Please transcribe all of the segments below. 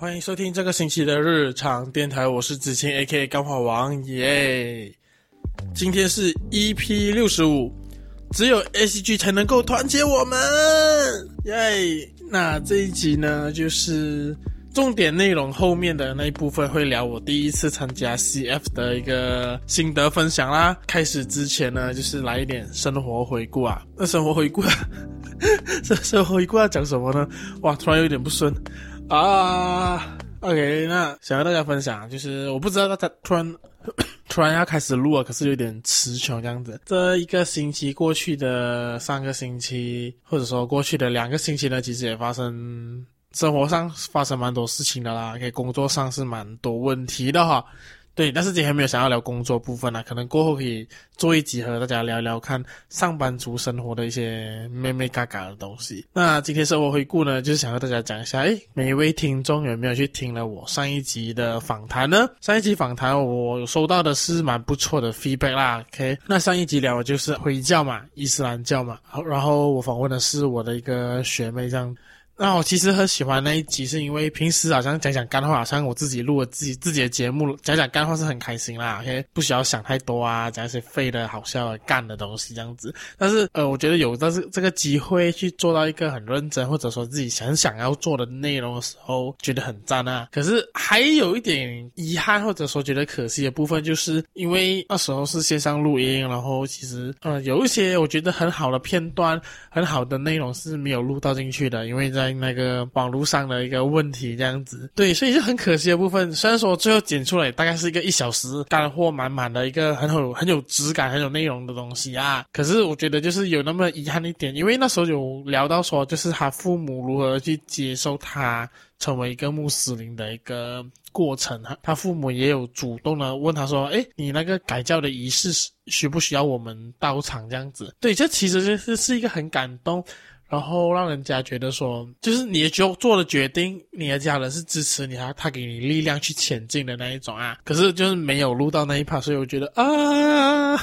欢迎收听这个星期的日常电台，我是子清 A.K.A 钢化王耶。今天是 EP 六十五，只有 ACG 才能够团结我们耶。那这一集呢，就是重点内容后面的那一部分会聊我第一次参加 CF 的一个心得分享啦。开始之前呢，就是来一点生活回顾啊。那生活回顾啊，这 生活回顾要讲什么呢？哇，突然有点不顺。啊，OK，那想跟大家分享，就是我不知道大家突然突然要开始录了，可是有点词穷这样子。这一个星期过去的上个星期，或者说过去的两个星期呢，其实也发生生活上发生蛮多事情的啦，给工作上是蛮多问题的哈。对，但是今天没有想要聊工作部分啊，可能过后可以做一集和大家聊聊看上班族生活的一些眉眉角角的东西。那今天生活回顾呢，就是想和大家讲一下，诶，每一位听众有没有去听了我上一集的访谈呢？上一集访谈我收到的是蛮不错的 feedback 啦。OK，那上一集聊的就是回教嘛，伊斯兰教嘛，然后我访问的是我的一个学妹这样。那我其实很喜欢那一集，是因为平时好像讲讲干话，好像我自己录了自己自己的节目，讲讲干话是很开心啦，OK，不需要想太多啊，讲一些废的、好笑的、干的东西这样子。但是呃，我觉得有但是这个机会去做到一个很认真，或者说自己想想要做的内容的时候，觉得很赞啊。可是还有一点遗憾，或者说觉得可惜的部分，就是因为那时候是线上录音，然后其实呃有一些我觉得很好的片段、很好的内容是没有录到进去的，因为在那个网络上的一个问题，这样子，对，所以就很可惜的部分。虽然说最后剪出来大概是一个一小时干货满满的一个很有很有质感、很有内容的东西啊，可是我觉得就是有那么遗憾一点，因为那时候有聊到说，就是他父母如何去接受他成为一个穆斯林的一个过程。他他父母也有主动的问他说：“诶，你那个改教的仪式需不需要我们到场？”这样子，对，这其实就是是一个很感动。然后让人家觉得说，就是你就做的决定，你的家人是支持你，他他给你力量去前进的那一种啊。可是就是没有录到那一 part，所以我觉得啊。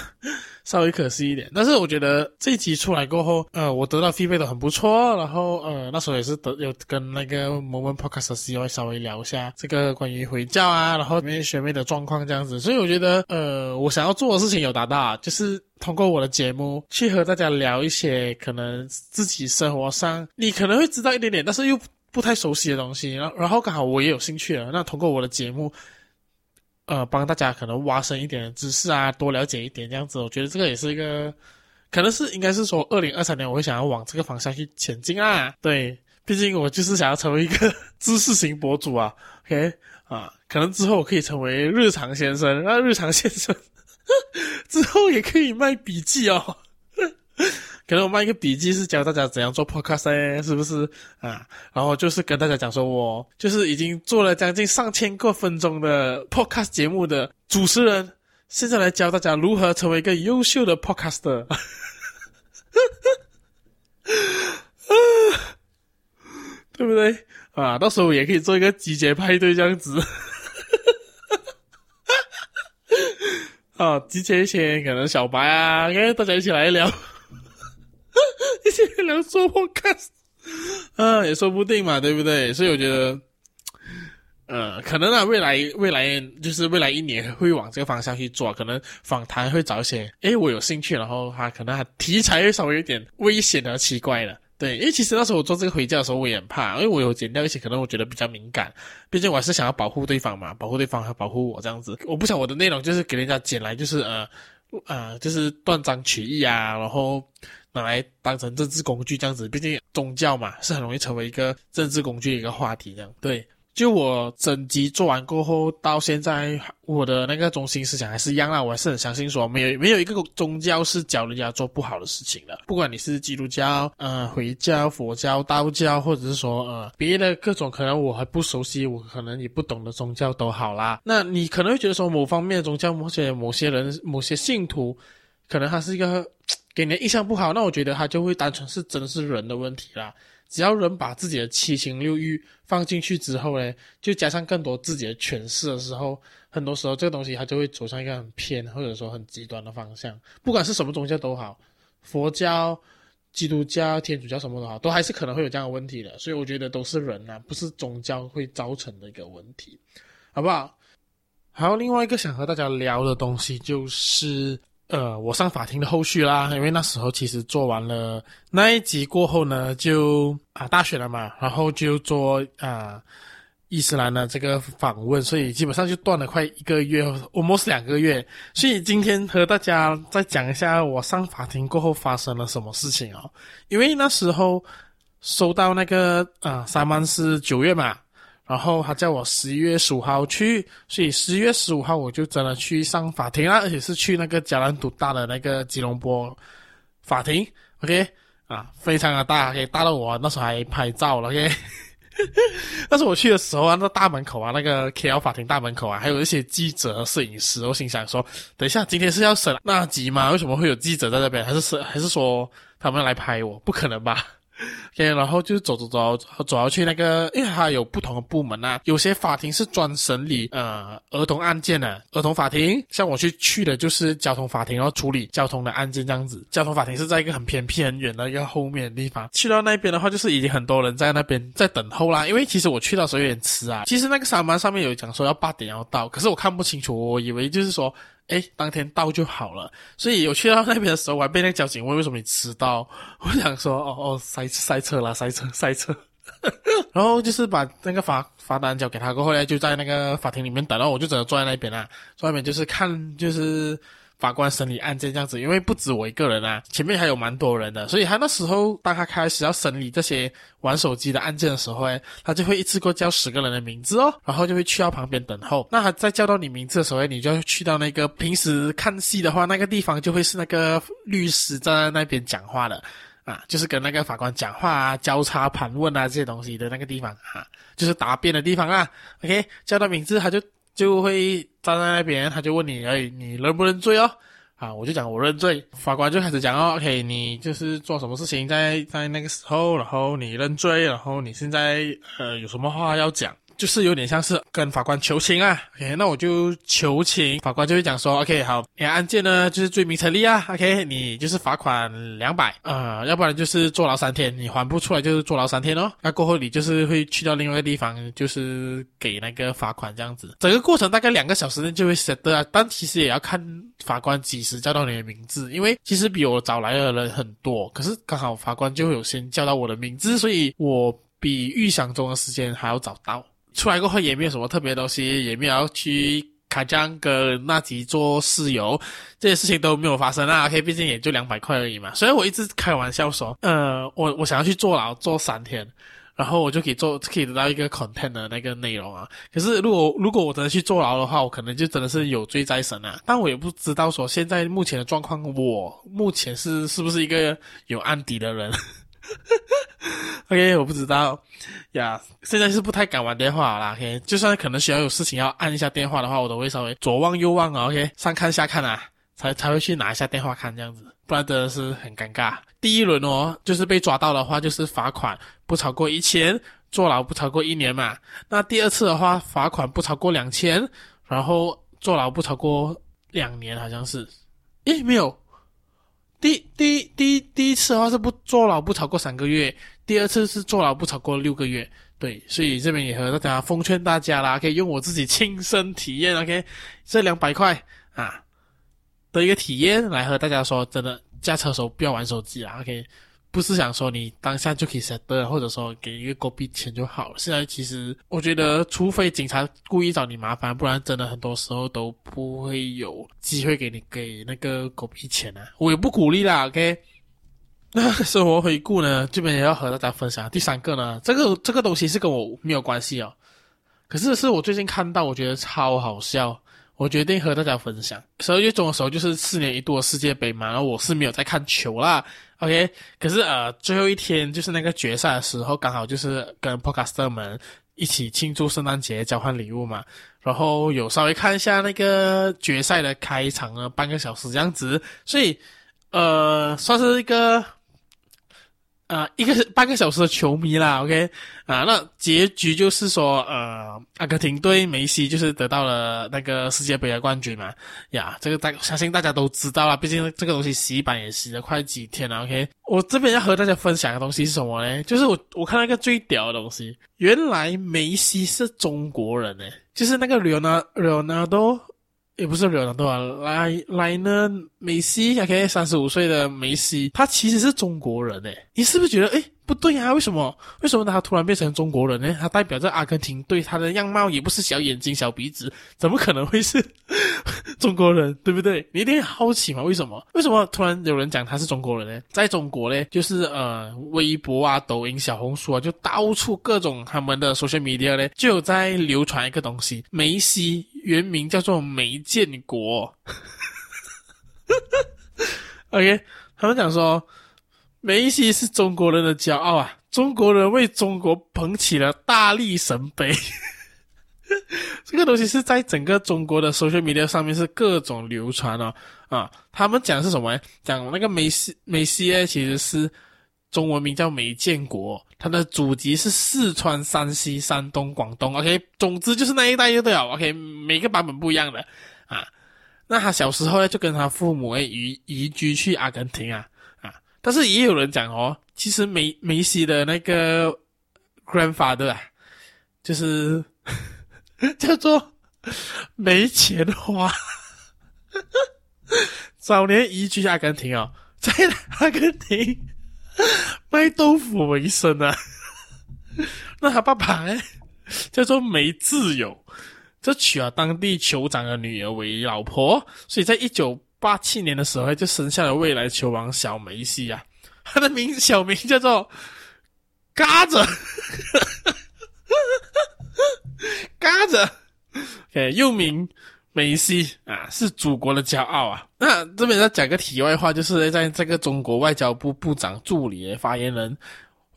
稍微可惜一点，但是我觉得这一集出来过后，呃，我得到 feedback 都很不错，然后呃，那时候也是得有跟那个魔门 Podcast 的 CEO 稍微聊一下这个关于回教啊，然后里面学妹的状况这样子，所以我觉得呃，我想要做的事情有达到，就是通过我的节目去和大家聊一些可能自己生活上你可能会知道一点点，但是又不太熟悉的东西，然后然后刚好我也有兴趣了，那通过我的节目。呃，帮大家可能挖深一点知识啊，多了解一点这样子，我觉得这个也是一个，可能是应该是说，二零二三年我会想要往这个方向去前进啊。对，毕竟我就是想要成为一个知识型博主啊。OK 啊，可能之后我可以成为日常先生，那日常先生 之后也可以卖笔记哦。可能我卖一个笔记是教大家怎样做 podcast，是不是啊？然后就是跟大家讲说，我就是已经做了将近上千个分钟的 podcast 节目的主持人，现在来教大家如何成为一个优秀的 podcaster，对不对啊？到时候也可以做一个集结派对这样子，啊，集结一些可能小白啊，跟大家一起来聊。一些人说我看，啊，也说不定嘛，对不对？所以我觉得，呃，可能啊，未来未来就是未来一年会往这个方向去做，可能访谈会找一些，诶，我有兴趣，然后他可能还题材会稍微有点危险和奇怪的，对，因为其实那时候我做这个回教的时候，我也很怕，因为我有剪掉一些，可能我觉得比较敏感，毕竟我还是想要保护对方嘛，保护对方和保护我这样子，我不想我的内容就是给人家剪来就是呃呃就是断章取义啊，然后。拿来当成政治工具这样子，毕竟宗教嘛，是很容易成为一个政治工具的一个话题这样。对，就我整集做完过后，到现在我的那个中心思想还是一样啦，我还是很相信说，没有没有一个宗教是教人家做不好的事情的。不管你是基督教、呃回教、佛教、道教，或者是说呃别的各种可能我还不熟悉，我可能也不懂的宗教都好啦。那你可能会觉得说，某方面的宗教，某些某些人、某些信徒，可能他是一个。给你的印象不好，那我觉得他就会单纯是真的是人的问题啦。只要人把自己的七情六欲放进去之后呢，就加上更多自己的诠释的时候，很多时候这个东西它就会走向一个很偏或者说很极端的方向。不管是什么宗教都好，佛教、基督教、天主教什么的话，都还是可能会有这样的问题的。所以我觉得都是人啊，不是宗教会造成的一个问题，好不好？还有另外一个想和大家聊的东西就是，呃，我上法庭的后续啦。因为那时候其实做完了那一集过后呢，就啊大选了嘛，然后就做啊。伊斯兰的这个访问，所以基本上就断了快一个月，almost 两个月。所以今天和大家再讲一下我上法庭过后发生了什么事情哦。因为那时候收到那个啊，三万是九月嘛，然后他叫我十一月十五号去，所以十一月十五号我就真的去上法庭啦，而且是去那个加兰独大的那个吉隆坡法庭。OK 啊，非常的大，可以大到我那时候还拍照了。OK。但是我去的时候啊，那大门口啊，那个 KL 法庭大门口啊，还有一些记者、摄影师。我心想说，等一下，今天是要审纳吉吗？为什么会有记者在那边？还是是还是说他们来拍我？不可能吧？OK，然后就走走走，走要去那个，因为它有不同的部门啊，有些法庭是专审理呃儿童案件的儿童法庭，像我去去的就是交通法庭，然后处理交通的案件这样子。交通法庭是在一个很偏僻、很远的一个后面的地方。去到那边的话，就是已经很多人在那边在等候啦。因为其实我去到时候有点迟啊，其实那个上班上面有讲说要八点要到，可是我看不清楚，我以为就是说。哎，当天到就好了。所以我去到那边的时候，我还被那个交警问为什么你迟到。我想说，哦哦，塞塞车啦，塞车塞车。然后就是把那个罚罚单交给他过后呢，就在那个法庭里面等。然后我就只能坐在那边啊，坐在那边就是看就是。法官审理案件这样子，因为不止我一个人啊，前面还有蛮多人的，所以他那时候当他开始要审理这些玩手机的案件的时候，他就会一次过叫十个人的名字哦，然后就会去到旁边等候。那他在叫到你名字的时候，你就要去到那个平时看戏的话，那个地方就会是那个律师站在那边讲话的啊，就是跟那个法官讲话啊，交叉盘问啊这些东西的那个地方啊，就是答辩的地方啊。OK，叫到名字他就。就会站在那边，他就问你，哎，你认不认罪哦？啊，我就讲我认罪，法官就开始讲哦，OK，你就是做什么事情在在那个时候，然后你认罪，然后你现在呃有什么话要讲？就是有点像是跟法官求情啊，OK，那我就求情，法官就会讲说，OK，好，你案件呢就是罪名成立啊，OK，你就是罚款两百，呃，要不然就是坐牢三天，你还不出来就是坐牢三天哦，那过后你就是会去到另外一个地方，就是给那个罚款这样子，整个过程大概两个小时内就会 set 啊，但其实也要看法官几时叫到你的名字，因为其实比我早来的人很多，可是刚好法官就会有先叫到我的名字，所以我比预想中的时间还要早到。出来过后也没有什么特别东西，也没有要去卡江跟纳吉做室友，这些事情都没有发生啊。OK，毕竟也就两百块而已嘛。所以我一直开玩笑说，呃，我我想要去坐牢坐三天，然后我就可以做可以得到一个 content 的那个内容啊。可是如果如果我真的去坐牢的话，我可能就真的是有罪在身啊。但我也不知道说现在目前的状况，我目前是是不是一个有案底的人。哈 哈 OK，我不知道呀。现在是不太敢玩电话啦。OK，就算可能需要有事情要按一下电话的话，我都会稍微左望右望啊。OK，上看下看啊，才才会去拿一下电话看这样子，不然真的是很尴尬。第一轮哦，就是被抓到的话，就是罚款不超过一千，坐牢不超过一年嘛。那第二次的话，罚款不超过两千，然后坐牢不超过两年，好像是。诶，没有。第第第第一次的话是不坐牢不超过三个月，第二次是坐牢不超过六个月。对，所以这边也和大家奉劝大家啦，可以用我自己亲身体验，OK，这两百块啊的一个体验来和大家说，真的驾车的时候不要玩手机啦，OK。不是想说你当下就可以 set 的，或者说给一个狗币钱就好。现在其实我觉得，除非警察故意找你麻烦，不然真的很多时候都不会有机会给你给那个狗币钱啊。我也不鼓励啦，OK。那生活回顾呢，这边也要和大家分享。第三个呢，这个这个东西是跟我没有关系哦，可是是我最近看到，我觉得超好笑。我决定和大家分享，十二月中的时候就是四年一度的世界杯嘛，然后我是没有在看球啦，OK，可是呃最后一天就是那个决赛的时候，刚好就是跟 Podcaster 们一起庆祝圣诞节，交换礼物嘛，然后有稍微看一下那个决赛的开场了半个小时这样子，所以呃算是一个、呃，一个半个小时的球迷啦，OK，啊，那结局就是说，呃，阿根廷队梅西就是得到了那个世界杯的冠军嘛，呀，这个大相信大家都知道啦，毕竟这个东西洗版也洗了快几天了，OK，我这边要和大家分享的东西是什么呢？就是我我看到一个最屌的东西，原来梅西是中国人诶，就是那个里奥纳里奥纳多。也不是刘纳多啊，来来呢，梅西，OK，三十五岁的梅西，他其实是中国人诶，你是不是觉得诶不对啊？为什么？为什么他突然变成中国人呢？他代表着阿根廷队，他的样貌也不是小眼睛、小鼻子，怎么可能会是 中国人？对不对？你一定好奇嘛？为什么？为什么突然有人讲他是中国人呢？在中国呢，就是呃，微博啊、抖音、小红书啊，就到处各种他们的 social media 呢，就有在流传一个东西，梅西。原名叫做梅建国，OK，他们讲说梅西是中国人的骄傲啊，中国人为中国捧起了大力神杯，这个东西是在整个中国的 social media 上面是各种流传哦，啊，他们讲的是什么？讲那个梅西，梅西呢其实是。中文名叫梅建国，他的祖籍是四川、山西、山东、广东。OK，总之就是那一带就对了。OK，每个版本不一样的啊。那他小时候呢，就跟他父母诶移移居去阿根廷啊。但是也有人讲哦，其实梅梅西的那个 grandfather 啊，就是 叫做没钱花，早年移居阿根廷哦，在阿根廷。卖豆腐为生啊，那他爸爸呢，叫做梅自由，就娶了当地酋长的女儿为老婆，所以在一九八七年的时候就生下了未来球王小梅西啊，他的名小名叫做嘎子，嘎子，OK，又名。梅西啊，是祖国的骄傲啊！那这边再讲个题外话，就是在这个中国外交部部长助理发言人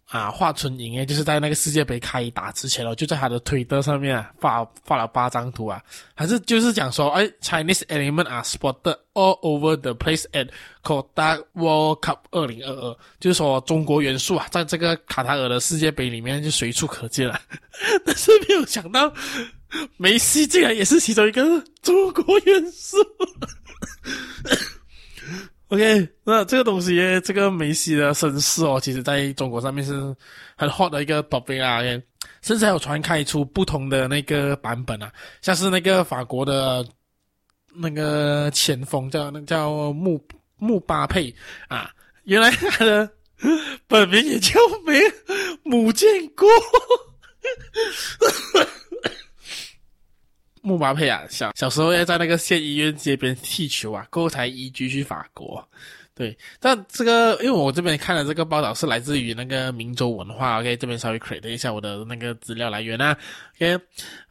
啊，华春莹诶，就是在那个世界杯开打之前哦，就在他的推特上面啊发发了八张图啊，还是就是讲说，哎，Chinese element are spotted all over the place at Qatar World Cup 二零二二，就是说中国元素啊，在这个卡塔尔的世界杯里面就随处可见了，但是没有想到。梅西竟然也是其中一个中国元素。OK，那这个东西，这个梅西的身世哦，其实在中国上面是很 hot 的一个 topic 啊甚至还有传开出不同的那个版本啊，像是那个法国的那个前锋叫那叫穆穆巴佩啊，原来他的本名也叫梅姆建国。穆巴佩啊，小小时候要在那个县医院街边踢球啊，过后才移居去法国。对，但这个因为我这边看的这个报道是来自于那个明州文化，OK，这边稍微 create 一下我的那个资料来源啊，OK，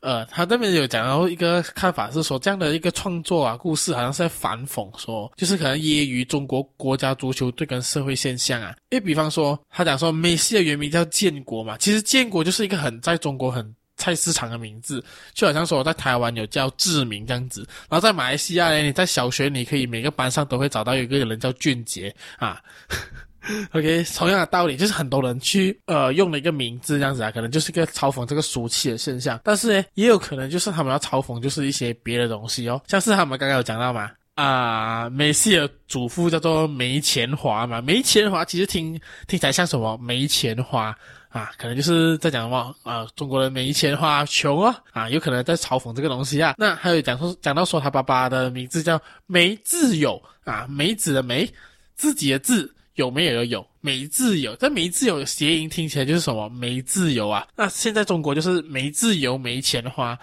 呃，他这边有讲到一个看法是说，这样的一个创作啊，故事好像是在反讽说，就是可能揶揄中国国家足球队跟社会现象啊，因为比方说他讲说梅西的原名叫建国嘛，其实建国就是一个很在中国很。菜市场的名字，就好像说我在台湾有叫志明这样子，然后在马来西亚呢，你在小学你可以每个班上都会找到有一个人叫俊杰啊。OK，同样的道理，就是很多人去呃用了一个名字这样子啊，可能就是一个嘲讽这个俗气的现象，但是呢，也有可能就是他们要嘲讽就是一些别的东西哦，像是他们刚刚有讲到嘛，啊，梅西的祖父叫做梅钱华嘛，梅钱华其实听听起来像什么？梅钱花。啊，可能就是在讲什么啊，中国人没钱花，穷啊，啊，有可能在嘲讽这个东西啊。那还有讲说，讲到说他爸爸的名字叫梅自由啊，梅子的梅，自己的自，有没有的有，梅自由。这梅自有谐音听起来就是什么？梅自由啊。那现在中国就是梅自由，没钱花，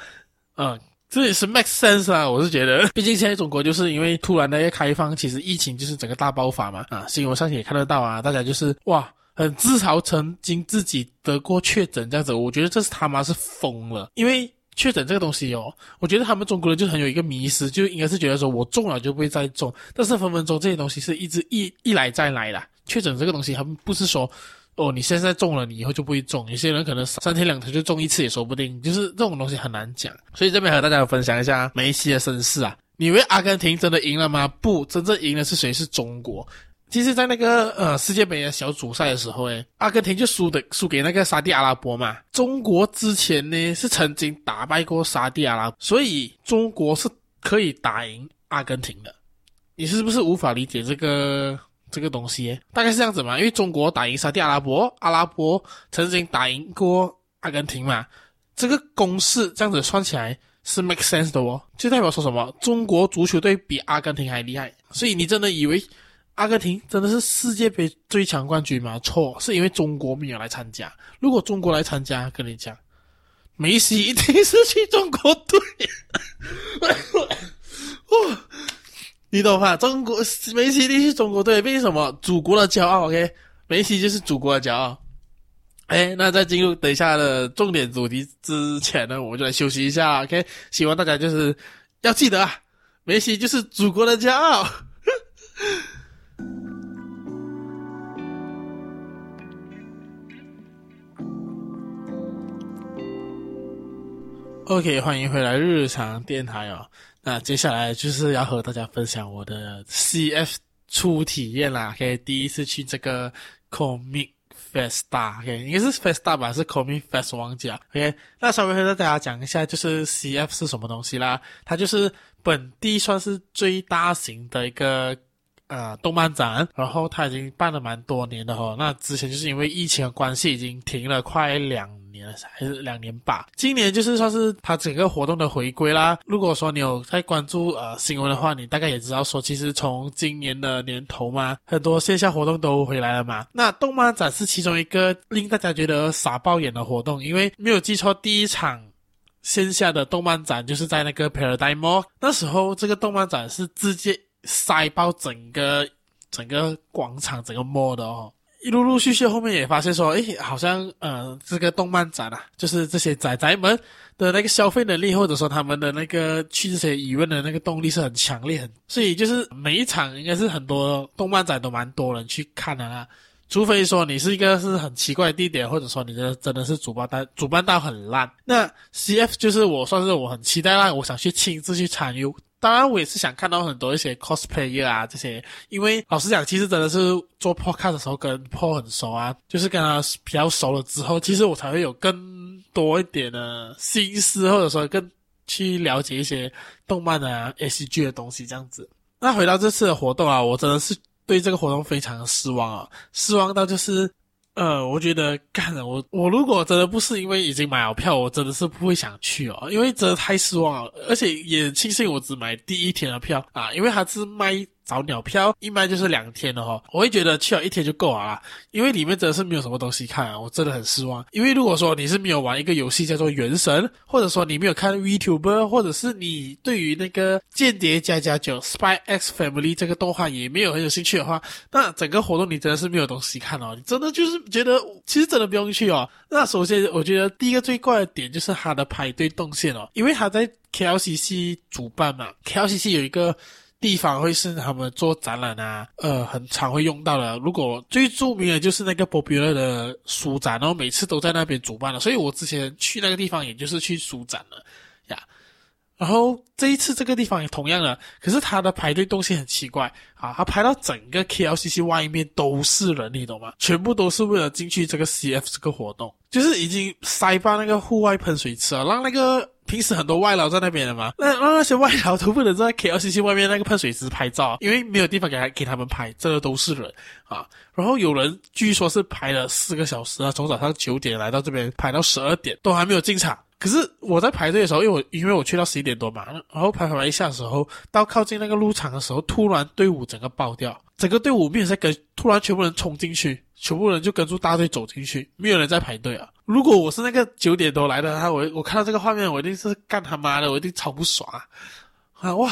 嗯，这也是 make sense 啊。我是觉得，毕竟现在中国就是因为突然的一个开放，其实疫情就是整个大爆发嘛。啊，新闻上也看得到啊，大家就是哇。很自嘲，曾经自己得过确诊这样子，我觉得这是他妈是疯了。因为确诊这个东西哦，我觉得他们中国人就很有一个迷思，就应该是觉得说我中了就不会再中，但是分分钟这些东西是一直一一来再来的。确诊这个东西，他们不是说哦你现在中了，你以后就不会中。有些人可能三天两头就中一次也说不定，就是这种东西很难讲。所以这边和大家分享一下梅西的身世啊。你以为阿根廷真的赢了吗？不，真正赢的是谁？是中国。其实，在那个呃世界杯的小组赛的时候，诶，阿根廷就输的输给那个沙地阿拉伯嘛。中国之前呢是曾经打败过沙地阿拉伯，所以中国是可以打赢阿根廷的。你是不是无法理解这个这个东西？大概是这样子嘛，因为中国打赢沙地阿拉伯，阿拉伯曾经打赢过阿根廷嘛，这个公式这样子算起来是 make sense 的哦。就代表说什么？中国足球队比阿根廷还厉害，所以你真的以为？阿根廷真的是世界杯最强冠军吗？错，是因为中国没有来参加。如果中国来参加，跟你讲，梅西一定是去中国队。哦，你懂吧？中国梅西一定是中国队，为什么？祖国的骄傲。OK，梅西就是祖国的骄傲。哎，那在进入等一下的重点主题之前呢，我们就来休息一下。OK，希望大家就是要记得啊，梅西就是祖国的骄傲。OK，欢迎回来日常电台哦。那接下来就是要和大家分享我的 CF 初体验啦。OK，第一次去这个 Comic Festa，OK，应该是 Festa 吧，是 Comic Fest 忘记了。OK，那稍微和大家讲一下，就是 CF 是什么东西啦？它就是本地算是最大型的一个。呃，动漫展，然后他已经办了蛮多年的哈。那之前就是因为疫情的关系，已经停了快两年了，还是两年吧。今年就是算是他整个活动的回归啦。如果说你有在关注呃新闻的话，你大概也知道说，其实从今年的年头嘛，很多线下活动都回来了嘛。那动漫展是其中一个令大家觉得傻爆眼的活动，因为没有记错，第一场线下的动漫展就是在那个 Paradigm Mall，那时候这个动漫展是直接。塞爆整个整个广场，整个 mall 的哦，一陆陆续续后面也发现说，诶，好像呃这个动漫展啊，就是这些宅宅们的那个消费能力，或者说他们的那个去这些疑问的那个动力是很强烈，很，所以就是每一场应该是很多动漫展都蛮多人去看的啦，除非说你是一个是很奇怪的地点，或者说你的真的是主办单主办到很烂，那 CF 就是我算是我很期待啦，我想去亲自去参与。当然，我也是想看到很多一些 cosplayer 啊这些，因为老实讲，其实真的是做 podcast 的时候跟 Paul 很熟啊，就是跟他比较熟了之后，其实我才会有更多一点的心思，或者说更去了解一些动漫啊、ACG 的东西这样子。那回到这次的活动啊，我真的是对这个活动非常的失望啊，失望到就是。呃，我觉得干了，我我如果真的不是因为已经买好票，我真的是不会想去哦，因为真的太失望了，而且也庆幸我只买第一天的票啊，因为它是卖。早鸟票一卖就是两天的哈，我会觉得去了一天就够了啦，因为里面真的是没有什么东西看啊，我真的很失望。因为如果说你是没有玩一个游戏叫做《原神》，或者说你没有看 VTuber，或者是你对于那个《间谍加加九》（Spy X Family） 这个动画也没有很有兴趣的话，那整个活动你真的是没有东西看哦，你真的就是觉得其实真的不用去哦。那首先我觉得第一个最怪的点就是它的排队动线哦，因为它在 KLCC 主办嘛，KLCC 有一个。地方会是他们做展览啊，呃，很常会用到的。如果最著名的就是那个 Popular 的书展，然后每次都在那边主办的，所以我之前去那个地方，也就是去书展了呀。然后这一次这个地方也同样的，可是它的排队动线很奇怪啊，它排到整个 KLCC 外面都是人，你懂吗？全部都是为了进去这个 CF 这个活动，就是已经塞爆那个户外喷水池了，让那个。平时很多外劳在那边的嘛，那那那些外劳都不能在 KLCC 外面那个喷水池拍照，因为没有地方给他给他们拍，这个都是人啊。然后有人据说是排了四个小时啊，从早上九点来到这边排到十二点，都还没有进场。可是我在排队的时候，因为我因为我去到十一点多嘛，然后排排一下的时候，到靠近那个入场的时候，突然队伍整个爆掉，整个队伍没有在跟，突然全部人冲进去，全部人就跟住大队走进去，没有人在排队啊。如果我是那个九点多来的，他我我看到这个画面，我一定是干他妈的，我一定超不爽啊！啊哇，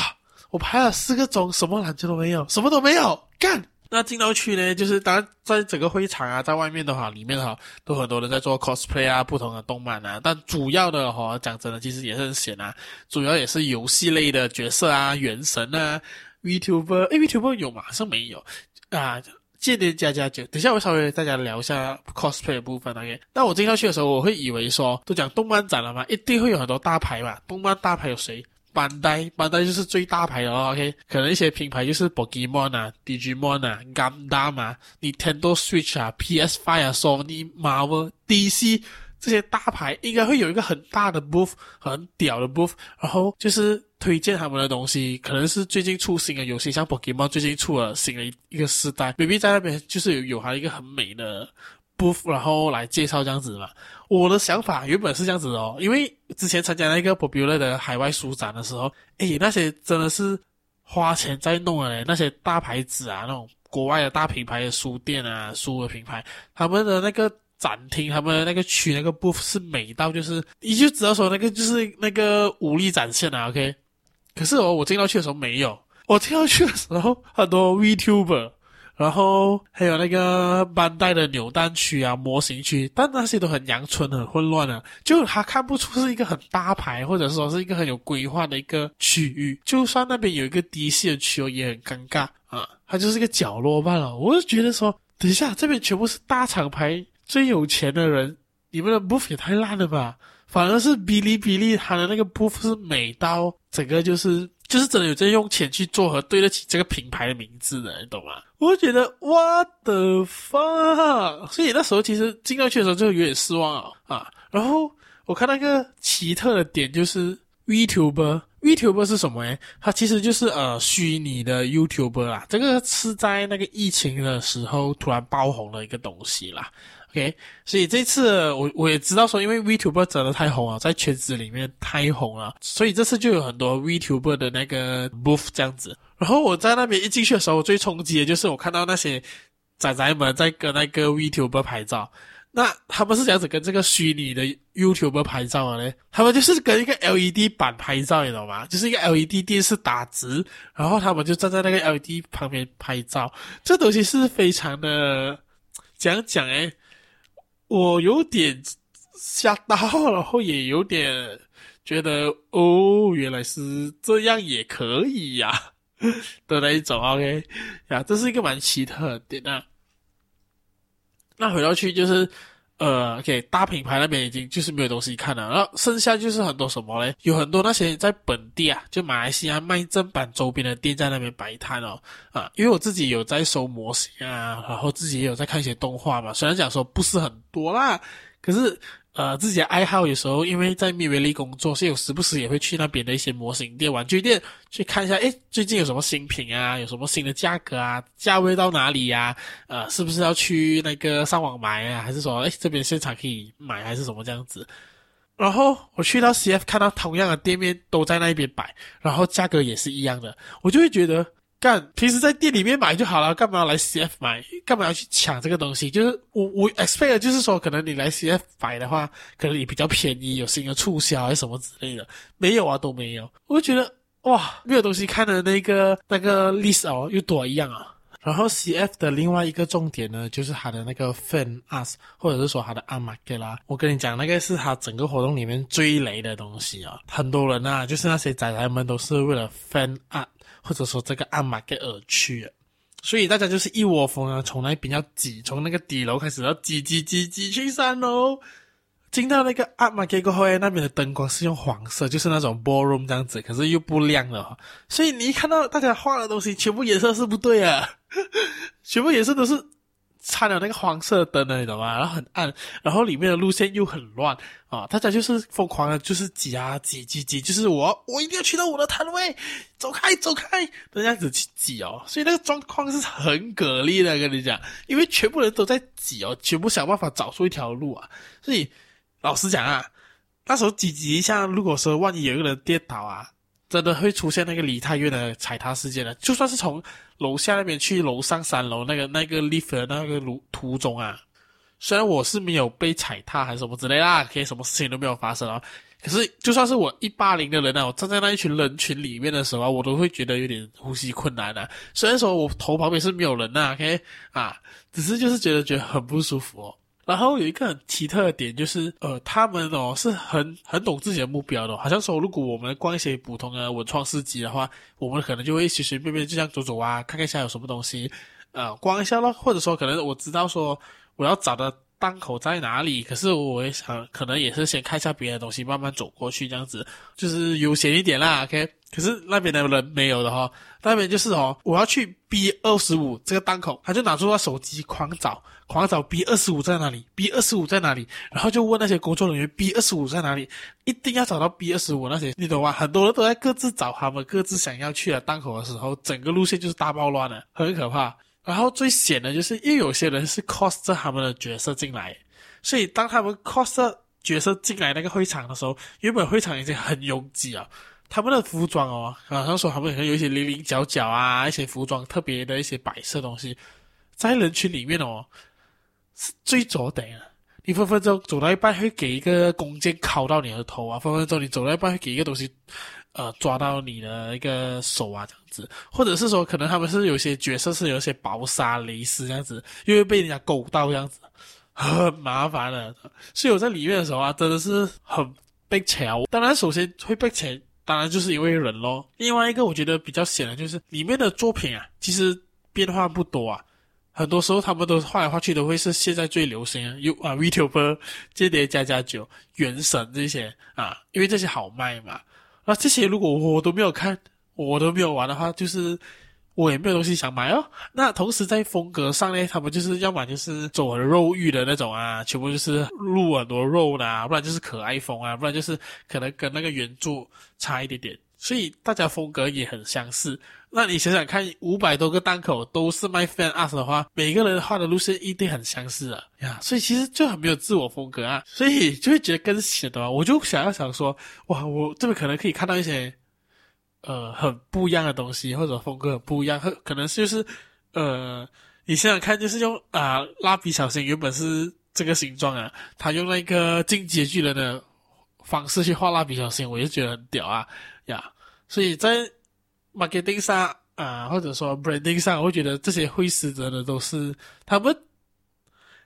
我排了四个钟，什么篮球都没有，什么都没有，干！那进到去呢，就是当然在整个会场啊，在外面的话，里面的话都很多人在做 cosplay 啊，不同的动漫啊，但主要的话讲真的，其实也是很闲啊，主要也是游戏类的角色啊，原神啊，VTuber，诶，VTuber 有吗？好像没有啊。间谍家家酒，等下我稍微大家聊一下 cosplay 的部分，OK？那我进到去的时候，我会以为说，都讲动漫展了嘛，一定会有很多大牌嘛。动漫大牌有谁？班代，班代就是最大牌的哦。OK，可能一些品牌就是 Pokemon 啊、Digimon 啊、Gundam 啊、Nintendo Switch 啊、PS5 啊、Sony、Marvel、DC 这些大牌，应该会有一个很大的 booth，很屌的 booth，然后就是推荐他们的东西。可能是最近出新的游戏，像 Pokemon 最近出了新的一个时代，maybe 在那边就是有有它一个很美的。然后来介绍这样子嘛，我的想法原本是这样子哦，因为之前参加那个 Popular 的海外书展的时候，诶，那些真的是花钱在弄的嘞，那些大牌子啊，那种国外的大品牌的书店啊，书的品牌，他们的那个展厅，他们那个区那个 booth 是美到就是，你就知道说那个就是那个武力展现啊，OK，可是哦，我进到去的时候没有，我进到去的时候很多 VTuber。然后还有那个班代的扭蛋区啊、模型区，但那些都很阳春、很混乱啊，就他看不出是一个很大牌，或者说是一个很有规划的一个区域。就算那边有一个 DC 的区哦，也很尴尬啊，它就是一个角落罢了。我就觉得说，等一下这边全部是大厂牌、最有钱的人，你们的 booth 也太烂了吧？反而是哔哩哔哩，它的那个部分是美到整个就是。就是真的有在用钱去做和对得起这个品牌的名字的，你懂吗？我觉得 what the fuck，所以那时候其实进到去的时候就有点失望啊啊！然后我看那个奇特的点就是 VTuber，VTuber 是什么诶？它其实就是呃虚拟的 YouTuber 啦，这个是在那个疫情的时候突然爆红的一个东西啦。OK，所以这次我我也知道说，因为 VTuber 真的太红了，在圈子里面太红了，所以这次就有很多 VTuber 的那个 booth 这样子。然后我在那边一进去的时候，我最冲击的就是我看到那些仔仔们在跟那个 VTuber 拍照。那他们是这样子跟这个虚拟的 YouTuber 拍照的嘞？他们就是跟一个 LED 板拍照，你懂吗？就是一个 LED 电视打直，然后他们就站在那个 LED 旁边拍照。这东西是非常的讲讲诶？我有点吓到，然后也有点觉得哦，原来是这样也可以呀、的那一种。OK 呀，这是一个蛮奇特的点啊。那回到去就是呃，OK，大品牌那边已经就是没有东西看了，然后剩下就是很多什么嘞？有很多那些在本地啊，就马来西亚卖正版周边的店在那边摆摊哦啊，因为我自己有在收模型啊，然后自己也有在看一些动画嘛，虽然讲说不是很多啦，可是呃，自己的爱好有时候因为在蜜月里工作，所以有时不时也会去那边的一些模型店、玩具店去看一下，诶，最近有什么新品啊？有什么新的价格啊？价位到哪里呀？呃，是不是要去那个上网买啊？还是说，诶，这边现场可以买，还是什么这样子？然后我去到 CF 看到同样的店面都在那边摆，然后价格也是一样的，我就会觉得。干，平时在店里面买就好了，干嘛要来 CF 买？干嘛要去抢这个东西？就是我我 expect 就是说，可能你来 CF 买的话，可能也比较便宜，有新的促销还是什么之类的。没有啊，都没有。我就觉得哇，没有东西看的那个那个 list 哦，又多一样啊。然后 CF 的另外一个重点呢，就是它的那个 Fan Art，或者是说它的 Art Market 啦。我跟你讲，那个是它整个活动里面最雷的东西啊。很多人啊，就是那些仔仔们都是为了 Fan Art。或者说这个暗马给而去。了，所以大家就是一窝蜂啊，从那边要挤，从那个底楼开始要挤挤挤挤去三楼，进到那个暗马给过后，那边的灯光是用黄色，就是那种 ballroom 这样子，可是又不亮了，所以你一看到大家画的东西，全部颜色是不对啊，全部颜色都是。插了那个黄色灯的，你懂吗？然后很暗，然后里面的路线又很乱啊！大家就是疯狂的，就是挤啊挤挤挤，就是我我一定要去到我的摊位，走开走开，这样子去挤哦。所以那个状况是很给力的，跟你讲，因为全部人都在挤哦，全部想办法找出一条路啊。所以老实讲啊，那时候挤挤一下，如果说万一有一个人跌倒啊。真的会出现那个梨泰院的踩踏事件的，就算是从楼下那边去楼上三楼那个那个 lift 的那个路途中啊，虽然我是没有被踩踏还是什么之类啦，可以什么事情都没有发生啊，可是就算是我一八零的人啊，我站在那一群人群里面的时候啊，我都会觉得有点呼吸困难的。虽然说我头旁边是没有人呐，OK 啊，只是就是觉得觉得很不舒服哦。然后有一个很奇特的点，就是呃，他们哦是很很懂自己的目标的，好像说如果我们逛一些普通的文创市集的话，我们可能就会随随便便就这样走走啊，看看一下有什么东西，呃，逛一下咯，或者说可能我知道说我要找的档口在哪里，可是我也想可能也是先看一下别的东西，慢慢走过去这样子，就是悠闲一点啦。OK，可是那边的人没有的哈，那边就是哦，我要去 B 二十五这个档口，他就拿出他手机狂找，狂找 B 二十五在哪里，B 二十五在哪里，然后就问那些工作人员 B 二十五在哪里，一定要找到 B 二十五那些，你懂吗？很多人都在各自找他们各自想要去的档口的时候，整个路线就是大暴乱了，很可怕。然后最险的就是，因为有些人是 cos 着他们的角色进来，所以当他们 cos 着角色进来那个会场的时候，原本会场已经很拥挤了，他们的服装哦，好像说他们可能有一些零零角角啊，一些服装特别的一些摆设东西，在人群里面哦，是最左等啊，你分分钟走到一半会给一个弓箭敲到你的头啊，分分钟你走到一半会给一个东西。呃，抓到你的一个手啊，这样子，或者是说，可能他们是有些角色是有些薄纱蕾丝这样子，因为被人家勾到这样子，很麻烦的。所以我在里面的时候啊，真的是很被抢。当然，首先会被抢，当然就是因为人咯。另外一个我觉得比较险的就是里面的作品啊，其实变化不多啊，很多时候他们都画来画去都会是现在最流行啊，有啊，VTuber、间谍加加九、原神这些啊，因为这些好卖嘛。那这些如果我都没有看，我都没有玩的话，就是我也没有东西想买哦。那同时在风格上呢，他们就是要么就是走很肉欲的那种啊，全部就是露很多肉的啊，不然就是可爱风啊，不然就是可能跟那个原著差一点点。所以大家风格也很相似。那你想想看，五百多个档口都是卖 fan art 的话，每个人画的路线一定很相似啊呀。所以其实就很没有自我风格啊，所以就会觉得更险的。我就想要想说，哇，我这边可能可以看到一些呃很不一样的东西，或者风格很不一样，可能就是呃，你想想看，就是用啊蜡笔小新原本是这个形状啊，他用那个进阶巨人的方式去画蜡笔小新，我就觉得很屌啊呀。所以在 marketing 上啊、或者说 branding 上，我会觉得这些会死真的都是他们，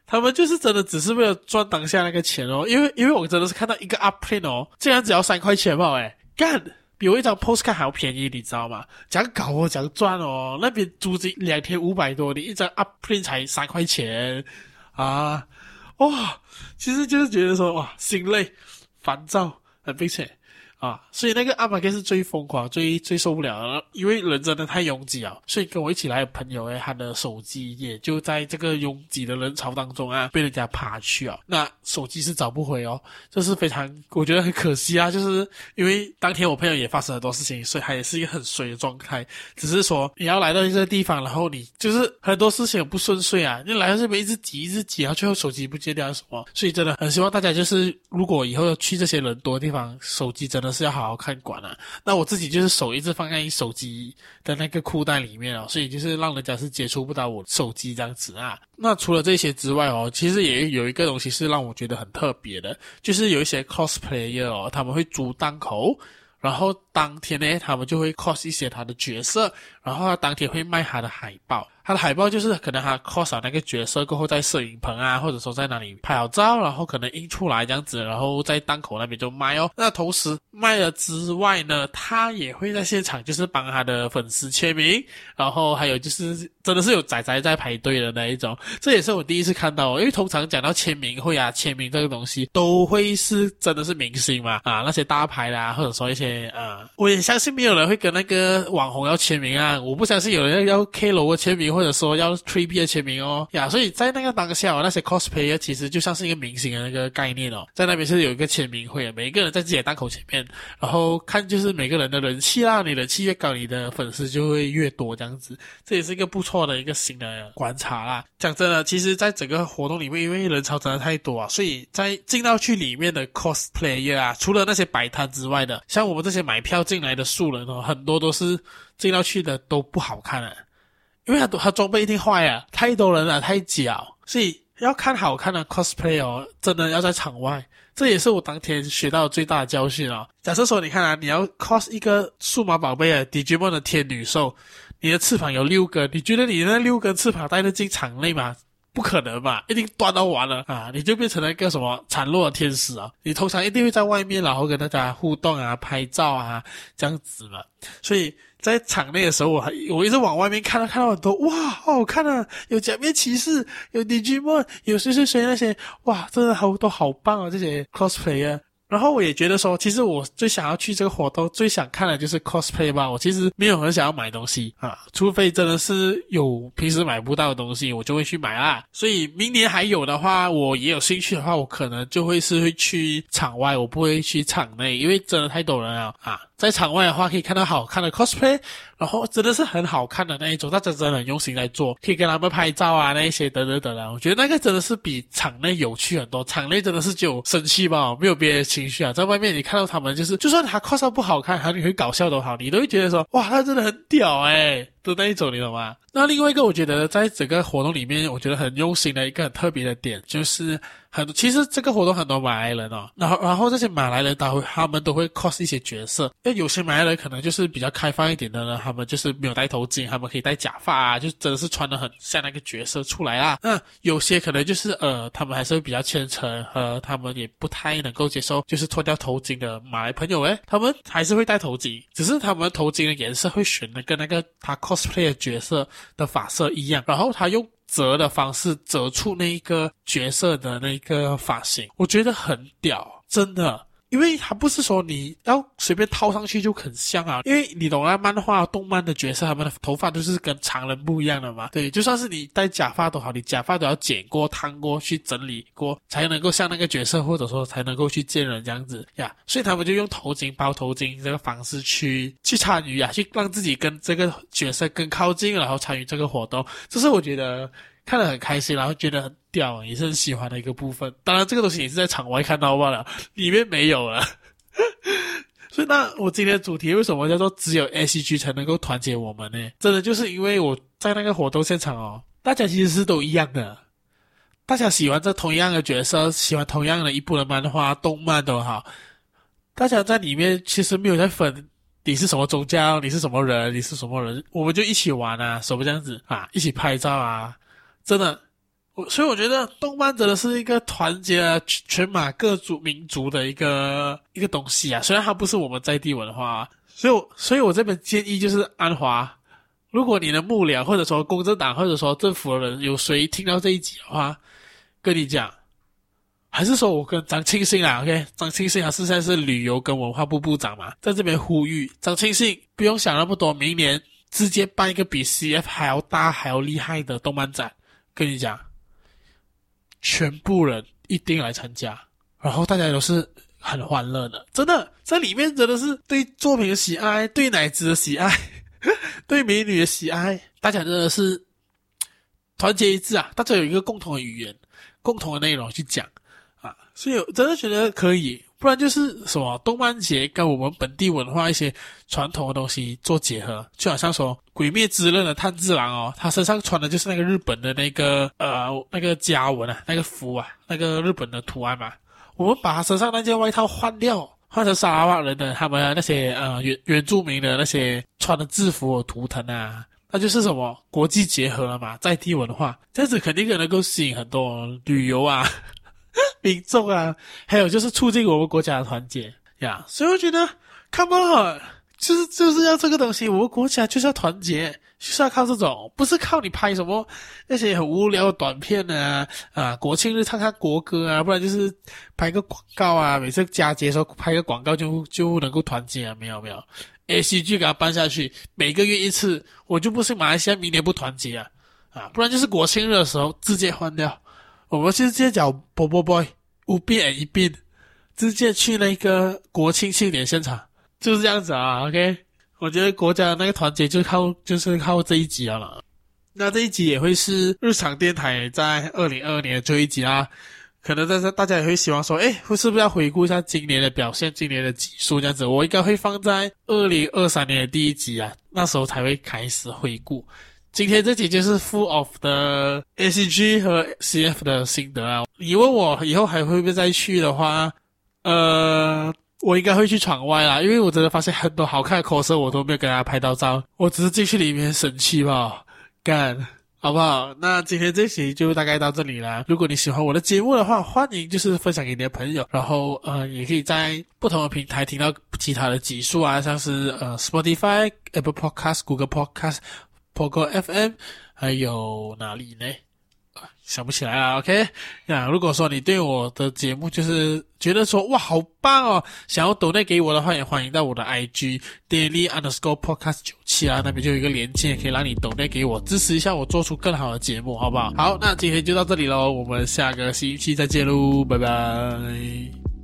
他们就是真的只是为了赚当下那个钱哦。因为因为我真的是看到一个 art print 哦，竟然只要三块钱嘛，诶干，比我一张 postcard 还要便宜，你知道吗？讲搞哦，讲赚哦，那边租金两天五百多，你一张 upprint 才三块钱啊！哇，其实就是觉得说哇，心累、烦躁，很并且。啊，所以那个阿马克是最疯狂、最最受不了的，因为人真的太拥挤啊。所以跟我一起来的朋友诶，他的手机也就在这个拥挤的人潮当中啊，被人家爬去啊。那手机是找不回哦，这是非常我觉得很可惜啊。就是因为当天我朋友也发生很多事情，所以他也是一个很衰的状态。只是说你要来到这个地方，然后你就是很多事情不顺遂啊，你来到这边一直挤一直挤，然后最后手机不接掉什么。所以真的很希望大家就是，如果以后要去这些人多的地方，手机真的。是要好好看管啊！那我自己就是手一直放在手机的那个裤袋里面哦，所以就是让人家是接触不到我手机这样子啊。那除了这些之外哦，其实也有一个东西是让我觉得很特别的，就是有一些 cosplayer 哦，他们会租档口，然后当天呢，他们就会 cos 一些他的角色，然后他当天会卖他的海报。他的海报就是可能他 cos 那个角色过后，在摄影棚啊，或者说在哪里拍好照，然后可能印出来这样子，然后在档口那边就卖哦。那同时卖了之外呢，他也会在现场就是帮他的粉丝签名，然后还有就是真的是有仔仔在排队的那一种。这也是我第一次看到哦，因为通常讲到签名会啊，签名这个东西都会是真的是明星嘛啊，那些大牌啦，或者说一些呃，我也相信没有人会跟那个网红要签名啊，我不相信有人要 K 罗的签名。或者说要 3B 的签名哦呀，所以在那个当下哦，那些 cosplayer 其实就像是一个明星的那个概念哦，在那边是有一个签名会，每一个人在自己的档口前面，然后看就是每个人的人气啦，你人气越高，你的粉丝就会越多这样子，这也是一个不错的一个新的观察啦。讲真的，其实在整个活动里面，因为人潮真的太多啊，所以在进到去里面的 cosplayer 啊，除了那些摆摊之外的，像我们这些买票进来的素人哦，很多都是进到去的都不好看啊。因为他他装备一定坏啊，太多人了，太假，所以要看好看的 cosplay 哦，真的要在场外。这也是我当天学到最大的教训啊、假设说，你看啊，你要 cos 一个数码宝贝啊，Digimon 的天女兽，你的翅膀有六根，你觉得你那六根翅膀带得进场内吗？不可能吧，一定端到完了啊！你就变成了一个什么残弱的天使啊！你通常一定会在外面，然后跟大家互动啊、拍照啊这样子嘛。所以在场内的时候，我还我一直往外面看到看到很多哇，好好看啊！有假面骑士，有 Digimon，有谁谁谁那些哇，真的好都好棒啊！这些 cosplay 啊。然后我也觉得说，其实我最想要去这个活动，最想看的就是 cosplay 吧。我其实没有很想要买东西啊，除非真的是有平时买不到的东西，我就会去买啦。所以明年还有的话，我也有兴趣的话，我可能就会是会去场外，我不会去场内，因为真的太多人了啊。在场外的话，可以看到好看的 cosplay，然后真的是很好看的那一种，大家真的很用心在做，可以跟他们拍照啊，那一些等等等等。我觉得那个真的是比场内有趣很多。场内真的是就有生气吧，没有别的情绪啊。在外面你看到他们，就是就算他 cos 不好看，还是你会搞笑都好，你都会觉得说，哇，他真的很屌诶的那一种，你懂吗？那另外一个，我觉得在整个活动里面，我觉得很用心的一个很特别的点，就是很其实这个活动很多马来人哦，然后然后这些马来人他会他们都会 cos 一些角色，因为有些马来人可能就是比较开放一点的呢，他们就是没有戴头巾，他们可以戴假发啊，就真的是穿的很像那个角色出来啊。那有些可能就是呃，他们还是会比较虔诚和他们也不太能够接受就是脱掉头巾的马来朋友诶，他们还是会戴头巾，只是他们头巾的颜色会选的跟那个他 cos。Cosplay 角色的发色一样，然后他用折的方式折出那一个角色的那个发型，我觉得很屌，真的。因为他不是说你要随便套上去就很像啊，因为你懂啊，漫画、动漫的角色，他们的头发都是跟常人不一样的嘛。对，就算是你戴假发都好，你假发都要剪过、烫过去整理过，才能够像那个角色，或者说才能够去见人这样子呀。所以他们就用头巾包头巾这个方式去去参与啊，去让自己跟这个角色更靠近，然后参与这个活动。这是我觉得。看得很开心，然后觉得很屌，也是很喜欢的一个部分。当然，这个东西也是在场外看到罢了，里面没有了。所以，那我今天的主题为什么叫做只有 ACG 才能够团结我们呢？真的就是因为我在那个活动现场哦，大家其实是都一样的，大家喜欢这同样的角色，喜欢同样的一部的漫画、动漫都好，大家在里面其实没有在分你是什么宗教，你是什么人，你是什么人，我们就一起玩啊，什么这样子啊，一起拍照啊。真的，我所以我觉得动漫真的是一个团结了全马各族民族的一个一个东西啊。虽然它不是我们在地文化，所以所以我这边建议就是安华，如果你的幕僚或者说公正党或者说政府的人有谁听到这一集的话，跟你讲，还是说我跟张庆信啊，OK，张庆信啊，现在是旅游跟文化部部长嘛，在这边呼吁张庆信不用想那么多，明年直接办一个比 CF 还要大还要厉害的动漫展。跟你讲，全部人一定来参加，然后大家都是很欢乐的，真的，在里面真的是对作品的喜爱，对奶子的喜爱，对美女的喜爱，大家真的是团结一致啊！大家有一个共同的语言，共同的内容去讲啊，所以我真的觉得可以。不然就是什么动漫节跟我们本地文化一些传统的东西做结合，就好像说《鬼灭之刃》的炭治郎哦，他身上穿的就是那个日本的那个呃那个家纹啊，那个符啊，那个日本的图案嘛。我们把他身上那件外套换掉，换成沙拉瓦人的他们那些呃原原住民的那些穿的制服和图腾啊，那就是什么国际结合了嘛，在地文化，这样子肯定可能够吸引很多旅游啊。民众啊，还有就是促进我们国家的团结呀。所以我觉得，come on，就是就是要这个东西，我们国家就是要团结，就是要靠这种，不是靠你拍什么那些很无聊的短片啊，啊，国庆日唱唱国歌啊，不然就是拍个广告啊，每次佳节的时候拍个广告就就能够团结啊，没有？没有，ACG 给他搬下去，每个月一次，我就不信马来西亚明年不团结啊，啊，不然就是国庆日的时候直接换掉。我们直接叫波波 boy，五变一变，直接去那个国庆庆典现场，就是这样子啊。OK，我觉得国家的那个团结就靠就是靠这一集了。那这一集也会是日常电台在二零二二年的最后一集啊。可能在这大家也会希望说，诶，是不是要回顾一下今年的表现，今年的集数这样子？我应该会放在二零二三年的第一集啊，那时候才会开始回顾。今天这集就是 full of 的 ACG 和 CF 的心得啊！你问我以后还会不会再去的话，呃，我应该会去场外啦，因为我真的发现很多好看的 coser 我都没有给大家拍到照，我只是进去里面神气吧，干，好不好？那今天这期就大概到这里了。如果你喜欢我的节目的话，欢迎就是分享给你的朋友，然后呃，也可以在不同的平台听到其他的集数啊，像是呃 Spotify、Apple Podcast、Google Podcast、Pogo FM，还有哪里呢？想不起来了，OK？那如果说你对我的节目就是觉得说哇好棒哦，想要抖内给我的话，也欢迎到我的 IG Daily Underscore Podcast 九七啊，那边就有一个连接，可以让你抖内给我支持一下我做出更好的节目，好不好？好，那今天就到这里喽，我们下个星期再见喽，拜拜。